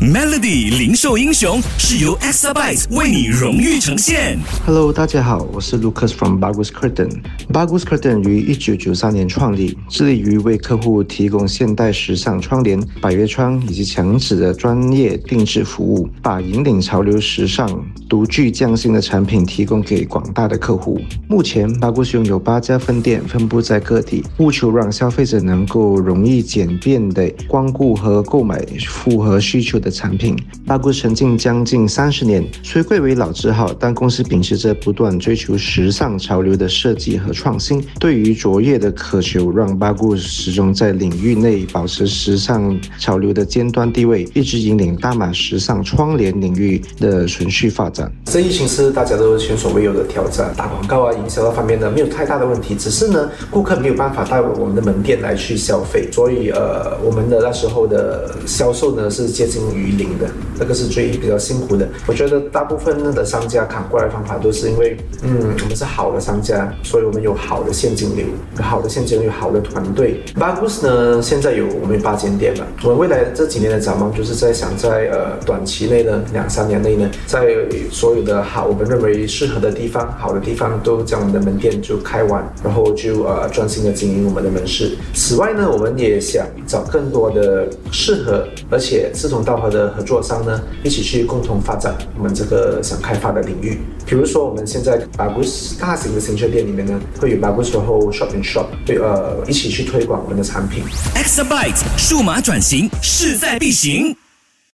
Melody 零售英雄是由 Exabyte 为你荣誉呈现。Hello，大家好，我是 Lucas from Bagus Curtain。Bagus Curtain 于一九九三年创立，致力于为客户提供现代时尚窗帘、百叶窗以及墙纸的专业定制服务，把引领潮流时尚、独具匠心的产品提供给广大的客户。目前，Bagus 拥有八家分店，分布在各地，务求让消费者能够容易简便的光顾和购买符合需求的产品。巴古沉浸将近三十年，虽贵为老字号，但公司秉持着不断追求时尚潮流的设计和创新，对于卓越的渴求，让巴古始终在领域内保持时尚潮流的尖端地位，一直引领大马时尚窗帘领域的存续发展。这疫情是大家都前所未有的挑战，打广告啊、营销方面呢没有太大的问题，只是呢顾客没有办法到我们的门店来去消费，所以呃我们的那时候的销售呢是接近于零的，这个是最比较辛苦的。我觉得大部分的商家扛过来的方法都是因为，嗯，我们是好的商家，所以我们有好的现金流，有好的现金流，有好的团队。Bagus 呢现在有我们有八间店了，我们未来这几年的展望就是在想在呃短期内呢两三年内呢，在所有的好我们认为适合的地方、好的地方都将我们的门店就开完，然后就呃专心的经营我们的门市。此外呢，我们也想找更多的适合而且志同道合的合作商呢，一起去共同发展我们这个想开发的领域。比如说我们现在 Bagus 大型的行车店里面呢，会有 Bagus 然后 Shopping Shop 对呃一起去推广我们的产品。Exabyte 数码转型势在必行。